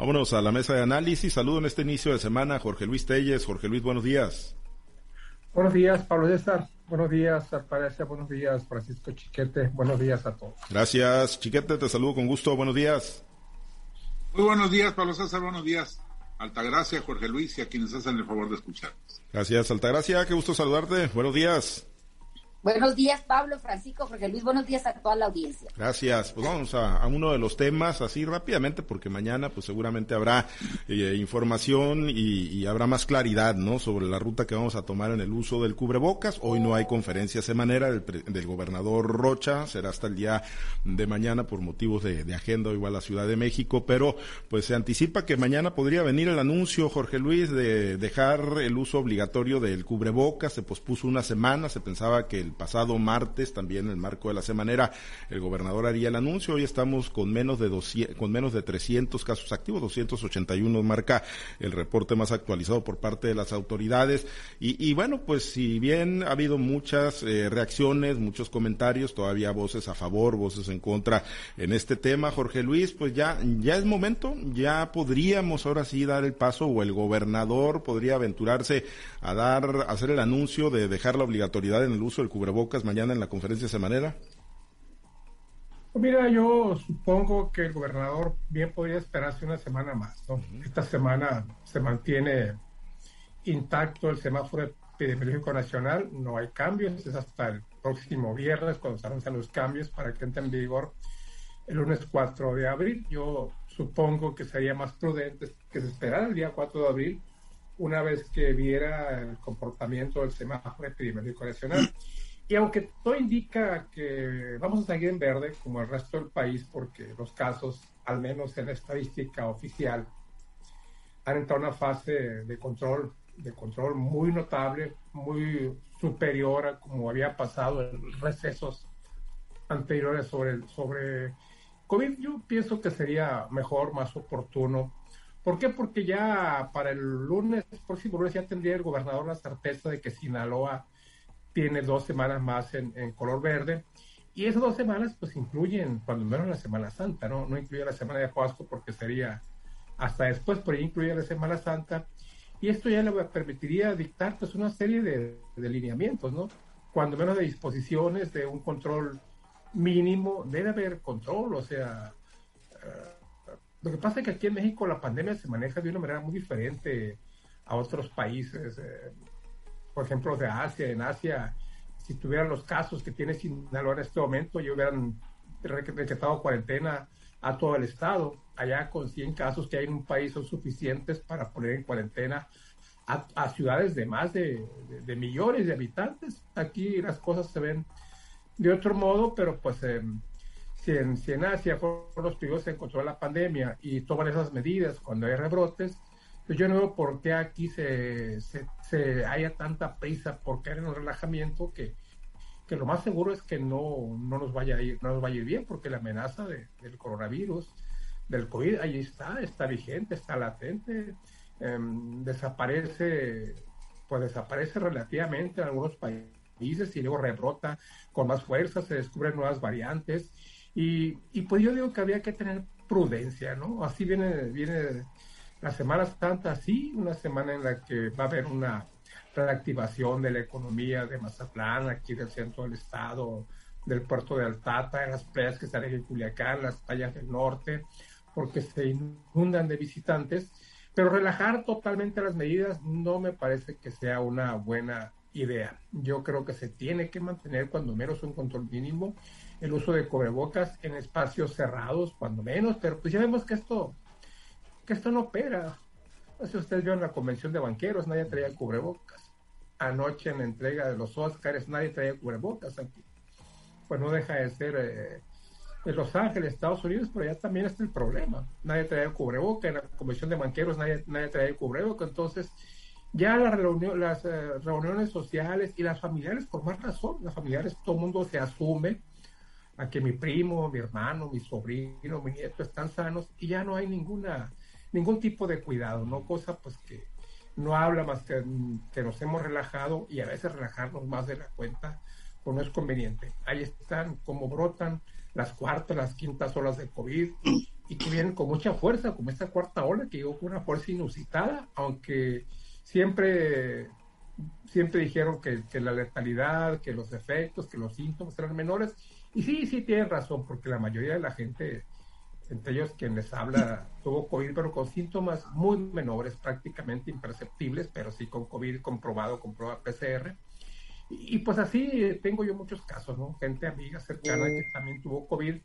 Vámonos a la mesa de análisis. Saludo en este inicio de semana a Jorge Luis Telles. Jorge Luis, buenos días. Buenos días, Pablo César. Buenos días, Alparecia. Buenos días, Francisco Chiquete. Buenos días a todos. Gracias, Chiquete. Te saludo con gusto. Buenos días. Muy buenos días, Pablo César. Buenos días. Altagracia, Jorge Luis y a quienes hacen el favor de escuchar. Gracias, Altagracia. Qué gusto saludarte. Buenos días. Buenos días, Pablo, Francisco, Jorge Luis. Buenos días a toda la audiencia. Gracias. Pues vamos a, uno de los temas así rápidamente, porque mañana pues seguramente habrá eh, información y, habrá más claridad, ¿no? Sobre la ruta que vamos a tomar en el uso del cubrebocas. Hoy no hay conferencia semanera del, gobernador Rocha. Será hasta el día de mañana por motivos de, de agenda, igual la Ciudad de México. Pero pues se anticipa que mañana podría venir el anuncio, Jorge Luis, de dejar el uso obligatorio del cubrebocas. Se pospuso una semana. Se pensaba que el pasado martes, también en el marco de la semanera, el gobernador haría el anuncio. Hoy estamos con menos de 200, con menos de 300 casos activos, 281 marca el reporte más actualizado por parte de las autoridades. Y, bueno, pues si bien ha habido muchas eh, reacciones, muchos comentarios, todavía voces a favor, voces en contra en este tema, Jorge Luis, pues ya, ya es momento, ya podríamos ahora sí dar el paso o el gobernador podría aventurarse a dar, a hacer el anuncio de dejar la obligatoriedad en el uso del cubrebocas mañana en la conferencia semanera? Mira, yo supongo que el gobernador bien podría esperarse una semana más. Esta semana se mantiene intacto el semáforo epidemiológico nacional, no hay cambios, es hasta el próximo viernes cuando se anuncian los cambios para que entre en vigor el lunes 4 de abril. Yo supongo que sería más prudente que se esperara el día 4 de abril una vez que viera el comportamiento del semáforo epidemiológico nacional. Y aunque todo indica que vamos a seguir en verde, como el resto del país, porque los casos, al menos en la estadística oficial, han entrado en una fase de control, de control muy notable, muy superior a como había pasado en recesos anteriores sobre, sobre COVID. Yo pienso que sería mejor, más oportuno. ¿Por qué? Porque ya para el lunes, próximo lunes, ya tendría el gobernador la certeza de que Sinaloa tiene dos semanas más en, color verde. Y esas dos semanas, pues incluyen, cuando menos la Semana Santa, ¿no? No incluye la Semana de Pascua porque sería hasta después, pero incluye la Semana Santa. Y esto ya le permitiría dictar, pues, una serie de, de lineamientos, ¿no? Cuando menos de disposiciones, de un control mínimo, debe haber control, o sea. Eh, lo que pasa es que aquí en México la pandemia se maneja de una manera muy diferente a otros países. Eh, por ejemplo, de Asia, en Asia, si tuvieran los casos que tiene Sinaloa en este momento, ya hubieran decretado cuarentena a todo el estado. Allá con 100 casos que hay en un país son suficientes para poner en cuarentena a, ciudades de más de, millones de habitantes. Aquí las cosas se ven de otro modo, pero pues em, si, en, si en Asia fueron los primeros se encontró la pandemia y toman esas medidas cuando hay rebrotes, yo no veo por qué aquí se, se, haya tanta prisa por caer en un relajamiento que, que lo más seguro es que no, no, nos vaya a ir, no nos vaya a ir bien, porque la amenaza del coronavirus, del COVID, ahí está, está vigente, está latente, em, desaparece, pues desaparece relativamente en algunos países y luego rebrota con más fuerza, se descubren nuevas variantes y, y pues yo digo que había que tener prudencia, ¿no? Así viene, viene la Semana Santa, sí, una semana en la que va a haber una reactivación de la economía de Mazatlán, aquí del centro del estado, del puerto de Altata, en las playas que están en Culiacán, las playas del norte, porque se inundan de visitantes. Pero relajar totalmente las medidas no me parece que sea una buena idea. Yo creo que se tiene que mantener cuando menos un control mínimo, el uso de cubrebocas en espacios cerrados, cuando menos, pero pues ya vemos que esto esto no opera. No sé si ustedes la convención de banqueros, nadie traía cubrebocas. Anoche en la entrega de los Óscares nadie traía cubrebocas aquí. Pues no deja de ser eh, en Los Ángeles, Estados Unidos, pero ya también está el problema. Nadie traía cubrebocas, en la convención de banqueros nadie, nadie traía cubrebocas. Entonces, ya las, las eh, reuniones sociales y las familiares, por más razón, las familiares, todo el mundo se asume a que mi primo, mi hermano, mi sobrino, mi nieto están sanos y ya no hay ninguna ningún tipo de cuidado, ¿no? Cosa pues que no habla más que, que nos hemos relajado y a veces relajarnos más de la cuenta, pues no es conveniente. Ahí están como brotan las cuartas, las quintas olas de COVID y que vienen con mucha fuerza, como esta cuarta ola que llegó con una fuerza inusitada, aunque siempre, siempre dijeron que, que la letalidad, que los efectos, que los síntomas eran menores. Y sí, sí tienen razón, porque la mayoría de la gente, entre ellos quien les habla, tuvo COVID, pero con síntomas muy menores, prácticamente imperceptibles, pero sí con COVID comprobado, con prueba PCR. Y, y pues así tengo yo muchos casos, ¿no? Gente amiga cercana que también tuvo COVID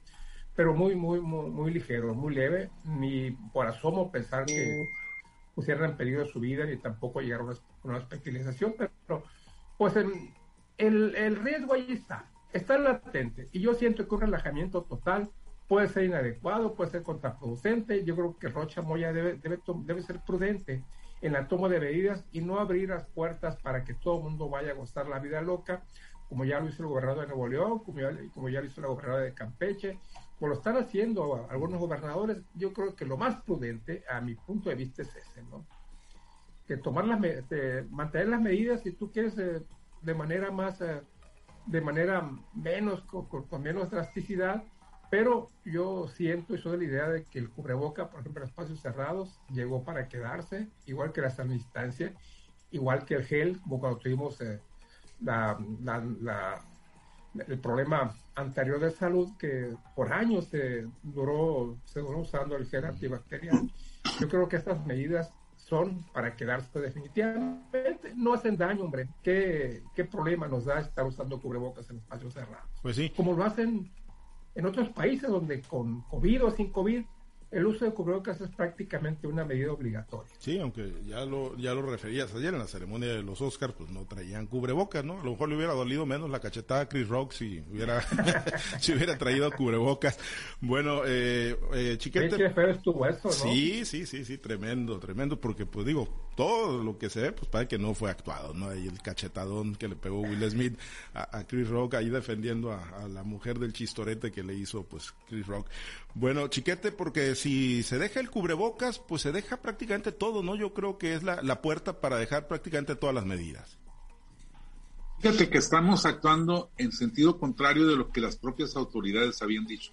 pero muy, muy, muy, muy ligero, muy leve, ni por asomo pensar que pusieran en peligro su vida, ni tampoco llegar a una, una hospitalización, pero pues el, el, riesgo ahí está, está latente, y yo siento que un relajamiento total puede ser inadecuado, puede ser contraproducente, yo creo que Rocha Moya debe, debe, debe ser prudente en la toma de medidas y no abrir las puertas para que todo el mundo vaya a gozar la vida loca, como ya lo hizo el gobernador de Nuevo León, como ya, lo hizo la gobernadora de Campeche, como lo están haciendo algunos gobernadores, yo creo que lo más prudente, a mi punto de vista, es ese, ¿no? Que tomar las, mantener las medidas, si tú quieres, eh, de manera más, eh, de manera menos, con, menos drasticidad, pero yo siento y soy de la idea de que el cubreboca, por ejemplo, en espacios cerrados, llegó para quedarse, igual que la sana distancia, igual que el gel, como cuando tuvimos eh, la, la el problema anterior de salud que por años se duró, se duró usando el gel antibacterial. Yo creo que estas medidas son para quedarse definitivamente. No hacen daño, hombre. ¿Qué, qué problema nos da estar usando cubrebocas en espacios cerrados? Pues sí. Como lo hacen en otros países donde con COVID o sin COVID el uso de cubrebocas es prácticamente una medida obligatoria. Sí, aunque ya lo, ya lo referías ayer en la ceremonia de los Oscars, pues no traían cubrebocas, ¿no? A lo mejor le hubiera dolido menos la cachetada a Chris Rock si hubiera, si hubiera traído cubrebocas. Bueno, eh, eh Chiquete. Qué feo estuvo eso, ¿no? Sí, sí, sí, sí, tremendo, tremendo, porque pues digo, todo lo que se ve, pues parece que no fue actuado, ¿no? Ahí el cachetadón que le pegó Will Smith a, Chris Rock, ahí defendiendo a, a la mujer del chistorete que le hizo, pues, Chris Rock. Bueno, Chiquete, porque si se deja el cubrebocas, pues se deja prácticamente todo, ¿no? Yo creo que es la, la puerta para dejar prácticamente todas las medidas. Fíjate que estamos actuando en sentido contrario de lo que las propias autoridades habían dicho.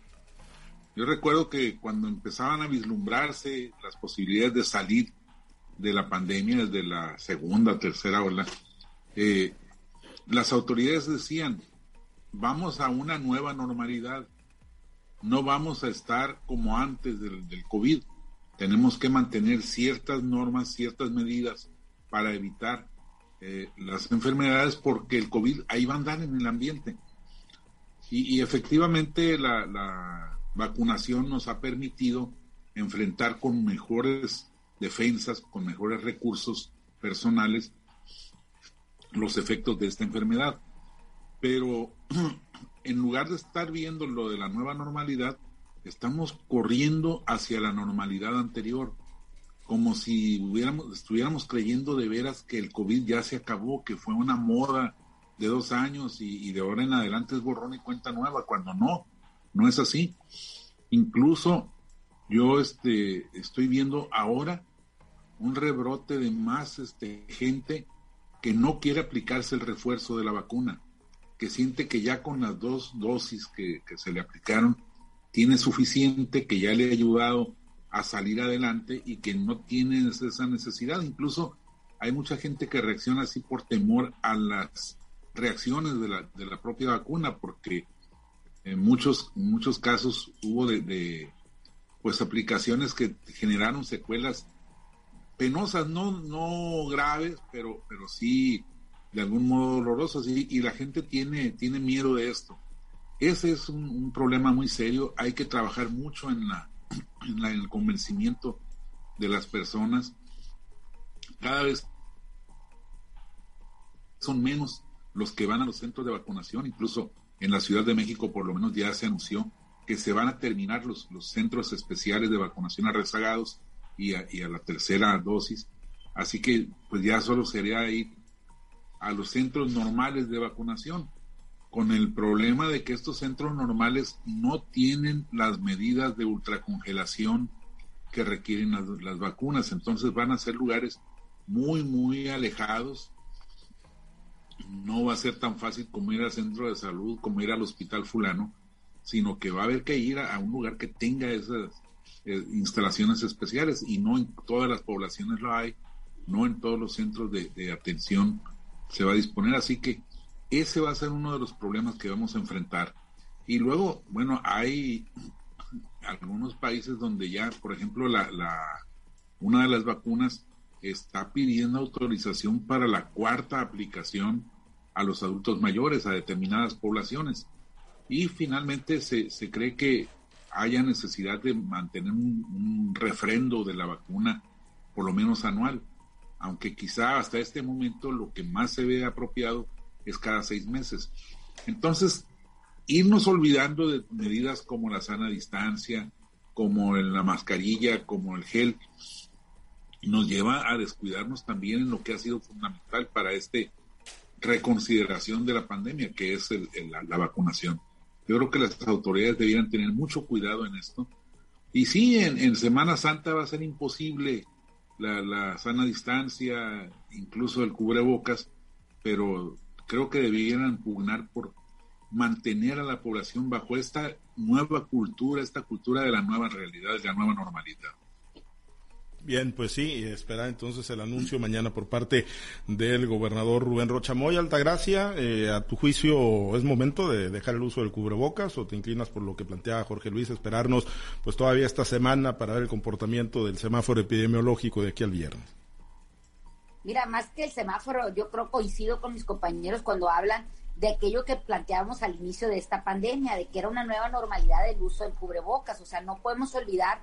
Yo recuerdo que cuando empezaban a vislumbrarse las posibilidades de salir de la pandemia desde la segunda, tercera ola, eh, las autoridades decían, vamos a una nueva normalidad no vamos a estar como antes del, COVID. Tenemos que mantener ciertas normas, ciertas medidas para evitar eh, las enfermedades porque el COVID ahí va a andar en el ambiente. Y, efectivamente la, la, vacunación nos ha permitido enfrentar con mejores defensas, con mejores recursos personales los efectos de esta enfermedad. Pero en lugar de estar viendo lo de la nueva normalidad, estamos corriendo hacia la normalidad anterior, como si hubiéramos, estuviéramos creyendo de veras que el COVID ya se acabó, que fue una moda de dos años y, de ahora en adelante es borrón y cuenta nueva, cuando no, no es así. Incluso yo este, estoy viendo ahora un rebrote de más este, gente que no quiere aplicarse el refuerzo de la vacuna que siente que ya con las dos dosis que, se le aplicaron tiene suficiente, que ya le ha ayudado a salir adelante y que no tiene esa necesidad. Incluso hay mucha gente que reacciona así por temor a las reacciones de la, de la propia vacuna, porque en muchos, muchos casos hubo de, pues aplicaciones que generaron secuelas penosas, no, no graves, pero, pero sí de algún modo doloroso y la gente tiene, tiene miedo de esto. Ese es un, problema muy serio, hay que trabajar mucho en, la, en, el convencimiento de las personas. Cada vez son menos los que van a los centros de vacunación, incluso en la Ciudad de México por lo menos ya se anunció que se van a terminar los, los centros especiales de vacunación a rezagados y a, y a la tercera dosis. Así que pues ya solo sería ir a los centros normales de vacunación, con el problema de que estos centros normales no tienen las medidas de ultracongelación que requieren las, vacunas, entonces van a ser lugares muy, muy alejados. No va a ser tan fácil como ir al centro de salud, como ir al hospital fulano, sino que va a haber que ir a, un lugar que tenga esas, eh, instalaciones especiales y no en todas las poblaciones lo hay, no en todos los centros de, de atención se va a disponer, así que ese va a ser uno de los problemas que vamos a enfrentar. Y luego, bueno, hay algunos países donde ya, por ejemplo, la, la, una de las vacunas está pidiendo autorización para la cuarta aplicación a los adultos mayores, a determinadas poblaciones. Y finalmente se, se cree que haya necesidad de mantener un, refrendo de la vacuna, por lo menos anual, aunque quizá hasta este momento lo que más se ve apropiado es cada seis meses. Entonces, irnos olvidando de medidas como la sana distancia, como la mascarilla, como el gel, nos lleva a descuidarnos también en lo que ha sido fundamental para este reconsideración de la pandemia, que es el, la, vacunación. Yo creo que las autoridades debieran tener mucho cuidado en esto. Y sí, en, Semana Santa va a ser imposible la, la, sana distancia, incluso el cubrebocas, pero creo que debieran pugnar por mantener a la población bajo esta nueva cultura, esta cultura de la nueva realidad, de la nueva normalidad. Bien, pues sí, espera entonces el anuncio mañana por parte del gobernador Rubén Rocha Moya. Altagracia, eh, ¿a tu juicio es momento de dejar el uso del cubrebocas o te inclinas por lo que plantea Jorge Luis, esperarnos pues todavía esta semana para ver el comportamiento del semáforo epidemiológico de aquí al viernes? Mira, más que el semáforo, yo creo coincido con mis compañeros cuando hablan de aquello que planteábamos al inicio de esta pandemia, de que era una nueva normalidad del uso del cubrebocas. O sea, no podemos olvidar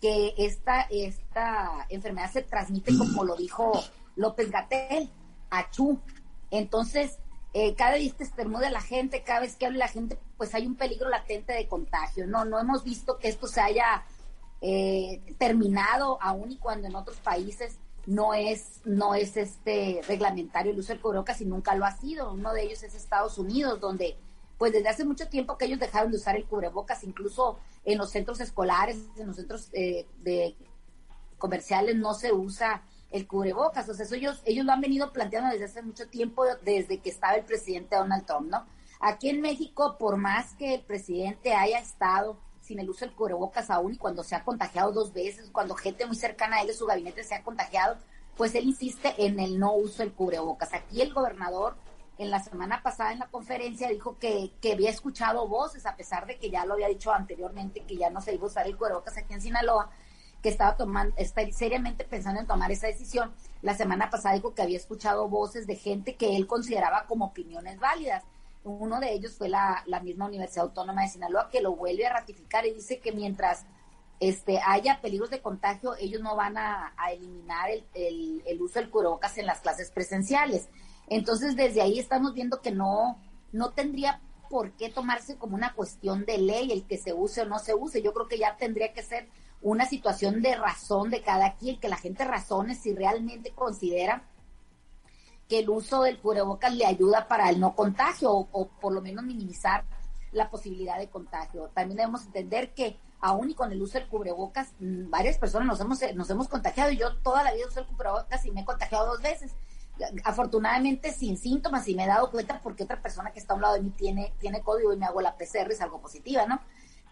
que esta, esta enfermedad se transmite, como lo dijo López Gatel, achú. Entonces, eh, cada vez que estornuda la gente, cada vez que habla la gente, pues hay un peligro latente de contagio. No, no hemos visto que esto se haya eh, terminado aún y cuando en otros países no es, no es este reglamentario el uso del cubrebocas y nunca lo ha sido. Uno de ellos es Estados Unidos, donde pues desde hace mucho tiempo que ellos dejaron de usar el cubrebocas, incluso en los centros escolares, en los centros eh, de comerciales no se usa el cubrebocas. O sea, eso ellos, ellos lo han venido planteando desde hace mucho tiempo, desde que estaba el presidente Donald Trump, ¿no? Aquí en México, por más que el presidente haya estado sin el uso del cubrebocas aún y cuando se ha contagiado dos veces, cuando gente muy cercana a él de su gabinete se ha contagiado, pues él insiste en el no uso del cubrebocas. Aquí el gobernador en la semana pasada en la conferencia dijo que, que, había escuchado voces, a pesar de que ya lo había dicho anteriormente, que ya no se iba a usar el cubrebocas aquí en Sinaloa, que estaba tomando, está seriamente pensando en tomar esa decisión. La semana pasada dijo que había escuchado voces de gente que él consideraba como opiniones válidas. Uno de ellos fue la, la misma Universidad Autónoma de Sinaloa, que lo vuelve a ratificar y dice que mientras este, haya peligros de contagio, ellos no van a, eliminar el, el, el uso del cubrebocas en las clases presenciales. Entonces, desde ahí estamos viendo que no, no tendría por qué tomarse como una cuestión de ley el que se use o no se use. Yo creo que ya tendría que ser una situación de razón de cada quien, que la gente razone si realmente considera que el uso del cubrebocas le ayuda para el no contagio o, por lo menos minimizar la posibilidad de contagio. También debemos entender que aún y con el uso del cubrebocas, mm, varias personas nos hemos, nos hemos contagiado. Yo toda la vida uso el cubrebocas y me he contagiado dos veces afortunadamente sin síntomas y me he dado cuenta porque otra persona que está a un lado de mí tiene, tiene código y me hago la PCR y salgo positiva, ¿no?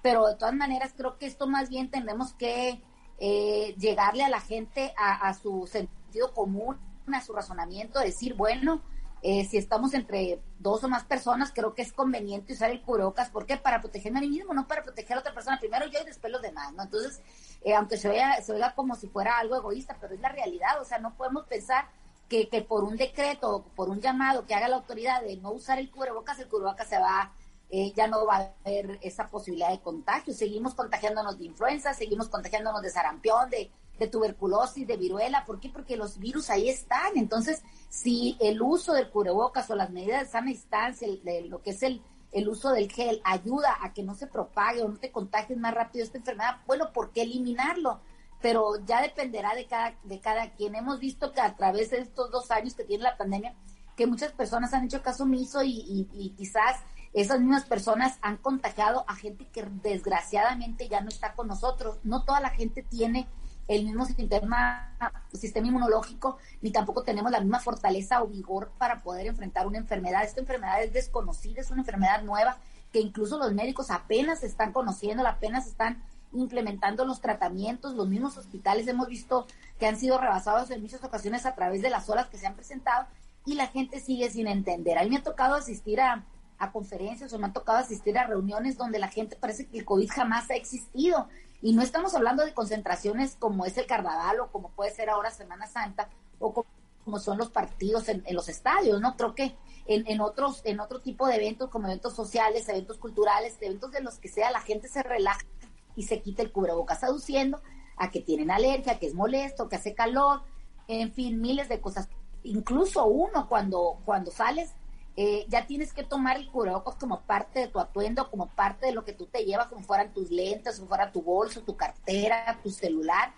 Pero de todas maneras creo que esto más bien tenemos que eh, llegarle a la gente a, a, su sentido común, a su razonamiento, decir, bueno, eh, si estamos entre dos o más personas, creo que es conveniente usar el cubrebocas. ¿Por qué? Para protegerme a mí mismo, no para proteger a otra persona. Primero yo y después los demás, ¿no? Entonces, eh, aunque se oiga, se oiga como si fuera algo egoísta, pero es la realidad. O sea, no podemos pensar que, que por un decreto o por un llamado que haga la autoridad de no usar el cubrebocas, el cubrebocas se va, eh, ya no va a haber esa posibilidad de contagio. Seguimos contagiándonos de influenza, seguimos contagiándonos de sarampión, de, de tuberculosis, de viruela. ¿Por qué? Porque los virus ahí están. Entonces, si el uso del cubrebocas o las medidas de sana distancia, de lo que es el, el uso del gel, ayuda a que no se propague o no te contagies más rápido esta enfermedad, bueno, ¿por qué eliminarlo? Pero ya dependerá de cada, de cada quien. Hemos visto que a través de estos dos años que tiene la pandemia, que muchas personas han hecho caso omiso y, y, y quizás esas mismas personas han contagiado a gente que desgraciadamente ya no está con nosotros. No toda la gente tiene el mismo sistema, sistema inmunológico, ni tampoco tenemos la misma fortaleza o vigor para poder enfrentar una enfermedad. Esta enfermedad es desconocida, es una enfermedad nueva que incluso los médicos apenas están conociendo, apenas están implementando los tratamientos, los mismos hospitales hemos visto que han sido rebasados en muchas ocasiones a través de las horas que se han presentado y la gente sigue sin entender. A mí me ha tocado asistir a, a conferencias o me ha tocado asistir a reuniones donde la gente parece que el COVID jamás ha existido. Y no estamos hablando de concentraciones como es el carnaval o como puede ser ahora Semana Santa o como, son los partidos en, los estadios, ¿no? Creo que en, en, otros, en otro tipo de eventos como eventos sociales, eventos culturales, eventos de los que sea, la gente se relaja y se quita el cubrebocas, aduciendo a que tienen alergia, que es molesto, que hace calor, en fin, miles de cosas. Incluso uno cuando, cuando sales eh, ya tienes que tomar el cubrebocas como parte de tu atuendo, como parte de lo que tú te llevas, como fueran tus lentes, como fuera tu bolso, tu cartera, tu celular.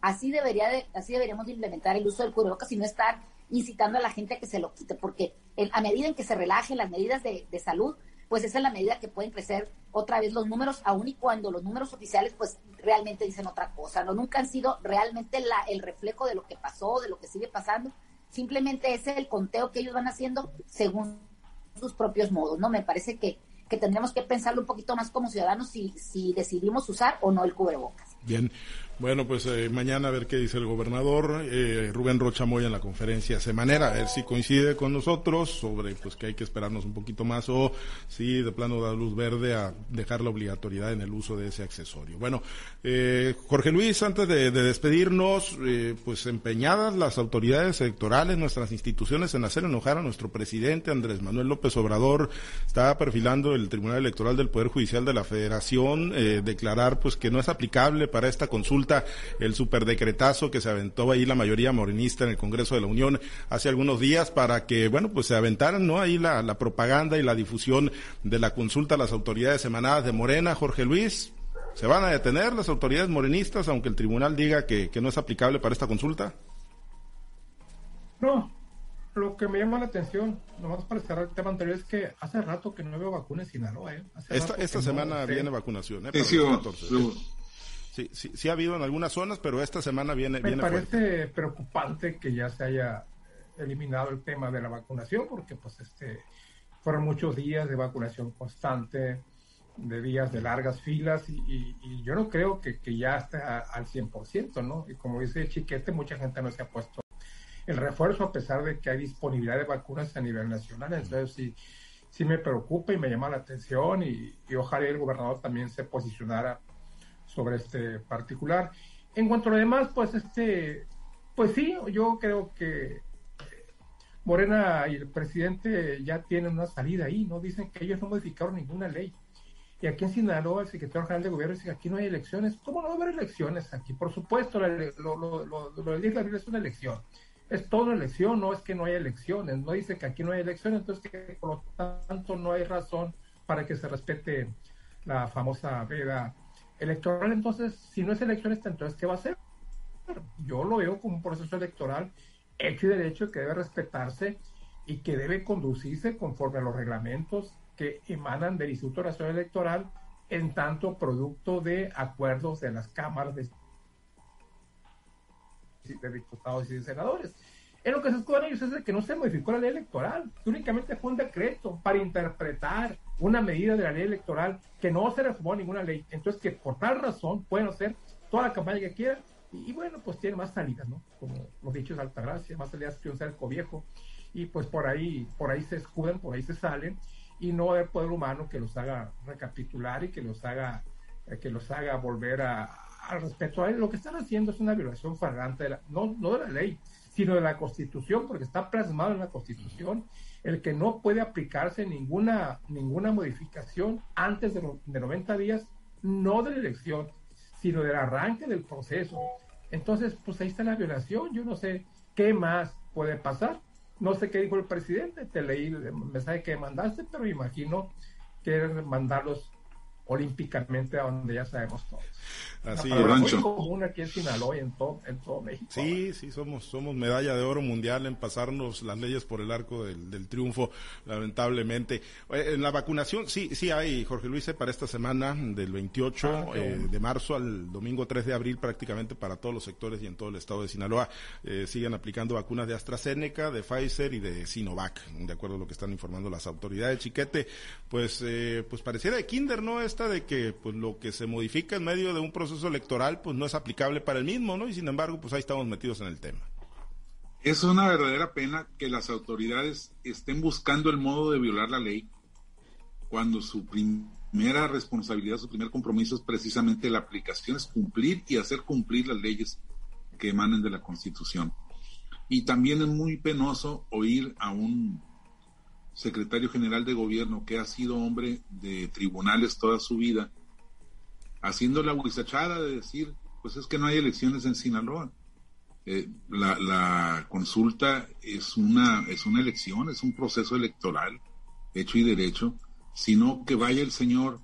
Así debería de, así deberíamos implementar el uso del cubrebocas y no estar incitando a la gente a que se lo quite, porque a medida en que se relajen las medidas de, salud, pues esa es la medida que pueden crecer otra vez los números, aun y cuando los números oficiales pues realmente dicen otra cosa, no nunca han sido realmente la, el reflejo de lo que pasó, de lo que sigue pasando, Simplemente es el conteo que ellos van haciendo según sus propios modos, ¿no? Me parece que, que tendríamos que pensarlo un poquito más como ciudadanos si, si decidimos usar o no el cubrebocas. Bien, bueno, pues eh, mañana a ver qué dice el gobernador. Eh, Rubén Rocha Moya en la conferencia semanera, a ver si coincide con nosotros sobre pues que hay que esperarnos un poquito más o si de plano da luz verde a dejar la obligatoriedad en el uso de ese accesorio. Bueno, eh, Jorge Luis, antes de, despedirnos, pues empeñadas las autoridades electorales, nuestras instituciones en hacer enojar a nuestro presidente Andrés Manuel López Obrador, está perfilando el Tribunal Electoral del Poder Judicial de la Federación, declarar pues que no es aplicable para esta consulta el superdecretazo que se aventó ahí la mayoría morenista en el Congreso de la Unión hace algunos días para que, bueno, pues se aventaran, ¿no? Ahí la, propaganda y la difusión de la consulta a las autoridades emanadas de Morena, Jorge Luis. ¿Se van a detener las autoridades morenistas aunque el tribunal diga que, no es aplicable para esta consulta? No, lo que me llama la atención, nomás para cerrar el tema anterior, es que hace rato que no veo vacunas en Sinaloa. ¿eh? esta esta semana viene vacunación. ¿eh? Sí, sí, sí ha habido en algunas zonas, pero esta semana viene. Me parece preocupante que ya se haya eliminado el tema de la vacunación, porque pues este fueron muchos días de vacunación constante, de días de largas filas, y, yo no creo que, que ya esté al 100%, ¿no? Y como dice Chiquete, mucha gente no se ha puesto el refuerzo a pesar de que hay disponibilidad de vacunas a nivel nacional. Entonces sí, sí me preocupa y me llama la atención y, y ojalá el gobernador también se posicionara sobre este particular. En cuanto a lo demás, pues este, pues sí, yo creo que Morena y el presidente ya tienen una salida ahí, ¿no? Dicen que ellos no modificaron ninguna ley. Y aquí en Sinaloa, el secretario general de gobierno dice que aquí no hay elecciones. ¿Cómo no va a haber elecciones aquí? Por supuesto, lo, lo, lo, de la es una elección. Es toda una elección, no es que no haya elecciones. No dice que aquí no hay elecciones, entonces que por lo tanto no hay razón para que se respete la famosa veda electoral, entonces, si no es elecciones, entonces, ¿qué va a ser? Yo lo veo como un proceso electoral hecho y derecho que debe respetarse y que debe conducirse conforme a los reglamentos que emanan del Instituto Nacional Electoral en tanto producto de acuerdos de las cámaras de, de diputados y de senadores. En lo que se escudan ellos es de que no se modificó la ley electoral, únicamente fue un decreto para interpretar una medida de la ley electoral que no se reformó ninguna ley. Entonces, que por tal razón pueden hacer toda la campaña que quieran y, bueno, pues tiene más salidas, ¿no? Como los dichos Altagracia, más salidas que un cerco viejo y pues por ahí, por ahí se escudan, por ahí se salen y no hay poder humano que los haga recapitular y que los haga, eh, que los haga volver a, al respeto a él. Lo que están haciendo es una violación flagrante de la, no, no de la ley, sino de la Constitución, porque está plasmado en la Constitución el que no puede aplicarse ninguna, ninguna modificación antes de, de 90 días, no de la elección, sino del arranque del proceso. Entonces, pues ahí está la violación. Yo no sé qué más puede pasar. No sé qué dijo el presidente. Te leí el mensaje que mandaste, pero imagino que mandarlos olímpicamente a donde ya sabemos todos. Así es. muy común aquí en Sinaloa y en todo, en todo México. Sí, sí, somos, somos medalla de oro mundial en pasarnos las leyes por el arco del, triunfo, lamentablemente. Eh, en la vacunación, sí, sí hay, Jorge Luis, para esta semana, del 28 ah, eh, de marzo al domingo 3 de abril, prácticamente para todos los sectores y en todo el estado de Sinaloa, eh, siguen aplicando vacunas de AstraZeneca, de Pfizer y de Sinovac, de acuerdo a lo que están informando las autoridades. Chiquete, pues, pues pareciera de kinder, ¿no? Este de que pues lo que se modifica en medio de un proceso electoral pues no es aplicable para el mismo, ¿no? Y sin embargo, pues ahí estamos metidos en el tema. Es una verdadera pena que las autoridades estén buscando el modo de violar la ley cuando su primera responsabilidad, su primer compromiso es precisamente la aplicación, es cumplir y hacer cumplir las leyes que emanen de la Constitución. Y también es muy penoso oír a un secretario general de gobierno que ha sido hombre de tribunales toda su vida, haciendo la huizachada de decir, pues es que no hay elecciones en Sinaloa. Eh, la, consulta es una, es una elección, es un proceso electoral, hecho y derecho, sino que vaya el señor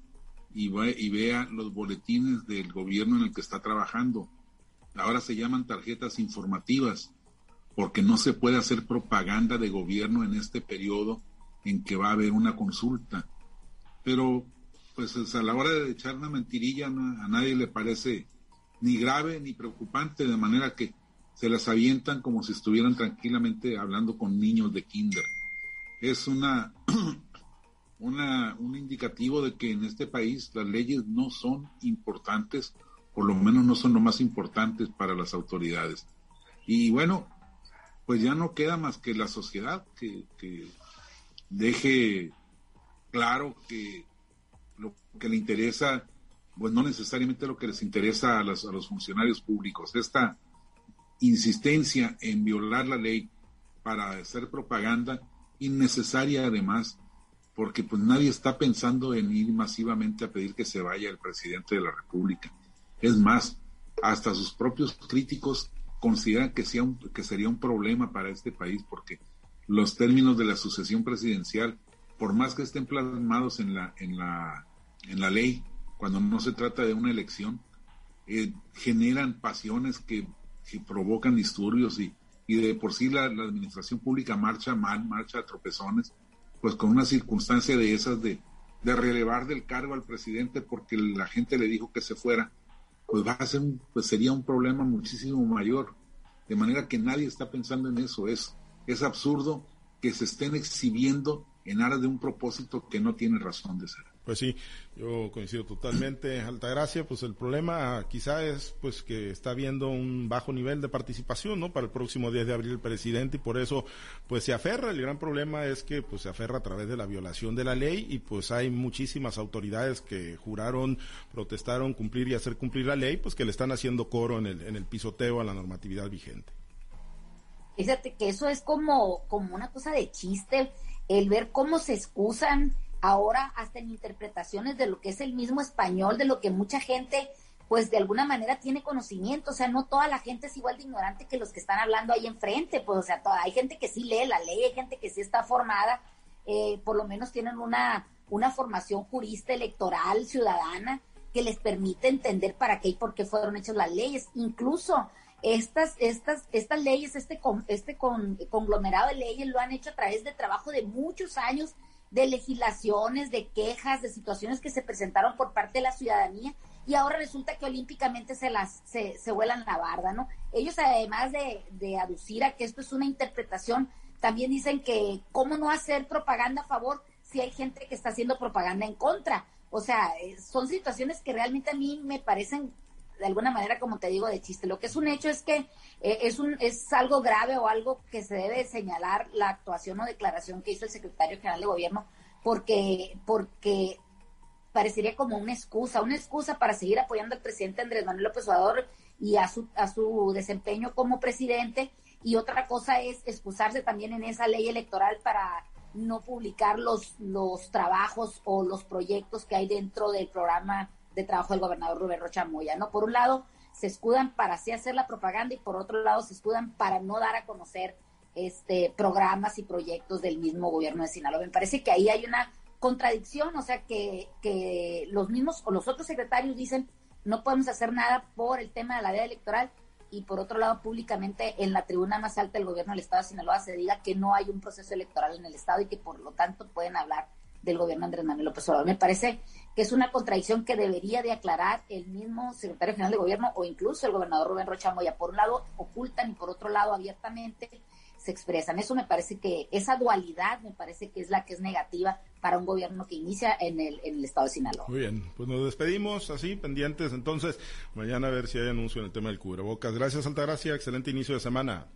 y, y vea los boletines del gobierno en el que está trabajando. Ahora se llaman tarjetas informativas porque no se puede hacer propaganda de gobierno en este periodo en que va a haber una consulta. Pero, pues a la hora de echar una mentirilla a nadie le parece ni grave ni preocupante, de manera que se las avientan como si estuvieran tranquilamente hablando con niños de kinder. Es una, una, un indicativo de que en este país las leyes no son importantes, por lo menos no son lo más importantes para las autoridades. Y bueno, pues ya no queda más que la sociedad que, deje claro que lo que le interesa, pues no necesariamente lo que les interesa a los, a los funcionarios públicos. Esta insistencia en violar la ley para hacer propaganda innecesaria además, porque pues nadie está pensando en ir masivamente a pedir que se vaya el presidente de la República. Es más, hasta sus propios críticos consideran que, sea que sería un problema para este país porque los términos de la sucesión presidencial, por más que estén plasmados en la, en la, en la ley, cuando no se trata de una elección, eh, generan pasiones que, provocan disturbios y, y de por sí la, la, administración pública marcha mal, marcha a tropezones, pues con una circunstancia de esas de, de relevar del cargo al presidente porque la gente le dijo que se fuera, pues va a ser pues sería un problema muchísimo mayor. De manera que nadie está pensando en eso. Es, es absurdo que se estén exhibiendo en aras de un propósito que no tiene razón de ser. Pues sí, yo coincido totalmente, Altagracia, pues el problema quizá es pues que está habiendo un bajo nivel de participación, ¿no? Para el próximo 10 de abril el presidente y por eso pues se aferra, el gran problema es que pues se aferra a través de la violación de la ley y pues hay muchísimas autoridades que juraron, protestaron cumplir y hacer cumplir la ley, pues que le están haciendo coro en el, en el pisoteo a la normatividad vigente. Fíjate que eso es como, como una cosa de chiste, el ver cómo se excusan ahora hasta en interpretaciones de lo que es el mismo español, de lo que mucha gente pues de alguna manera tiene conocimiento, o sea, no toda la gente es igual de ignorante que los que están hablando ahí enfrente, pues o sea, toda, hay gente que sí lee la ley, hay gente que sí está formada, eh, por lo menos tienen una, una formación jurista electoral ciudadana que les permite entender para qué y por qué fueron hechas las leyes, incluso estas, estas, estas leyes, este, este conglomerado de leyes lo han hecho a través de trabajo de muchos años de legislaciones, de quejas, de situaciones que se presentaron por parte de la ciudadanía y ahora resulta que olímpicamente se las se, se vuelan la barda, ¿no? Ellos además de, de aducir a que esto es una interpretación, también dicen que cómo no hacer propaganda a favor si hay gente que está haciendo propaganda en contra. O sea, eh, son situaciones que realmente a mí me parecen de alguna manera, como te digo, de chiste. Lo que es un hecho es que eh, es, un, es algo grave o algo que se debe señalar la actuación o declaración que hizo el secretario general de gobierno, porque, porque parecería como una excusa, una excusa para seguir apoyando al presidente Andrés Manuel López Obrador y a su, a su desempeño como presidente. Y otra cosa es excusarse también en esa ley electoral para no publicar los, los trabajos o los proyectos que hay dentro del programa de trabajo del gobernador Rubén Rocha Moya, ¿no? Por un lado, se escudan para así hacer la propaganda y por otro lado se escudan para no dar a conocer este programas y proyectos del mismo gobierno de Sinaloa. Me parece que ahí hay una contradicción, o sea que, que los mismos o los otros secretarios dicen no podemos hacer nada por el tema de la ley electoral y por otro lado públicamente en la tribuna más alta del gobierno del estado de Sinaloa se diga que no hay un proceso electoral en el estado y que por lo tanto pueden hablar del gobierno Andrés Manuel López Obrador. Me parece que es una contradicción que debería de aclarar el mismo secretario general de gobierno o incluso el gobernador Rubén Rocha Moya. Por un lado ocultan y por otro lado abiertamente se expresan. Eso me parece que, esa dualidad me parece que es la que es negativa para un gobierno que inicia en el, en el estado de Sinaloa. Muy bien, pues nos despedimos así, pendientes entonces, mañana a ver si hay anuncio en el tema del cubrebocas. Gracias Altagracia, excelente inicio de semana.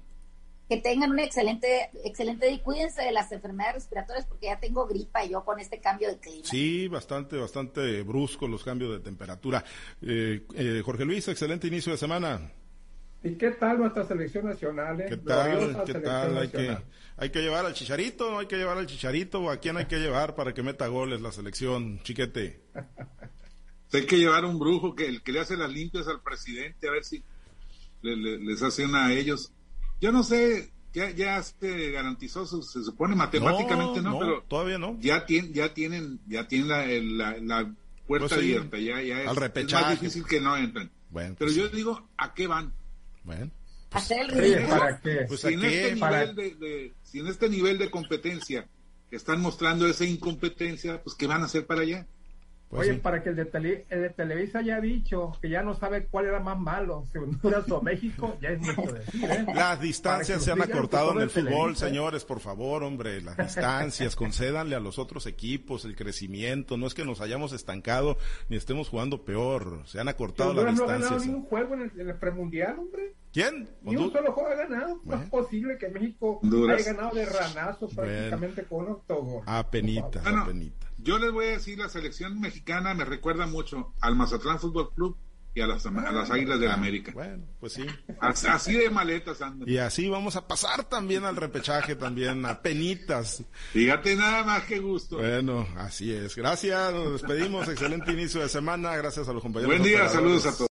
Que tengan un excelente, excelente día y cuídense de las enfermedades respiratorias porque ya tengo gripa y yo con este cambio de clima. Sí, bastante, bastante brusco los cambios de temperatura. Eh, eh, Jorge Luis, excelente inicio de semana. ¿Y qué tal nuestra selección nacional? Eh? ¿Qué tal? ¿Qué tal? Hay que, hay que llevar al chicharito, ¿no? Hay que llevar al chicharito. ¿A quién hay que llevar para que meta goles la selección, chiquete? hay que llevar un brujo que el que le hace las limpias al presidente, a ver si les hace una a ellos. Yo no sé, ya, ya se garantizó, se supone matemáticamente, ¿no? Pero todavía no. Ya, tienen, ya tienen, ya tienen la, la, puerta pues abierta, ya, ya es, es, más difícil que no entren. Bueno, Pero pues yo digo, ¿a qué van? Bueno. ¿Hacer el ¿Para qué? Pues si, en este nivel de, de, si en este nivel de competencia están mostrando esa incompetencia, pues ¿qué van a hacer para allá? Pues Oye, para que el de, el de, Televisa haya dicho que ya no sabe cuál era más malo, si Honduras o México, ya es mucho decir. ¿eh? Las distancias se han acortado en el fútbol, señores, por favor, hombre, las distancias, concédanle a los otros equipos el crecimiento, no es que nos hayamos estancado ni estemos jugando peor, se han acortado las distancias. no ha ganado ningún juego en el, en el premundial, hombre. ¿Quién? Ni un solo juego ha ganado. No es posible que México haya ganado de ranazo prácticamente con un octogol. A penita, a penita. Yo les voy a decir, la selección mexicana me recuerda mucho al Mazatlán Fútbol Club y a las, a las Águilas del la América. Bueno, pues sí. Así, de maletas andan. Y así vamos a pasar también al repechaje, también a penitas. Fíjate nada más que gusto. Bueno, así es. Gracias, nos despedimos. Excelente inicio de semana. Gracias a los compañeros. Buen día, saludos a todos.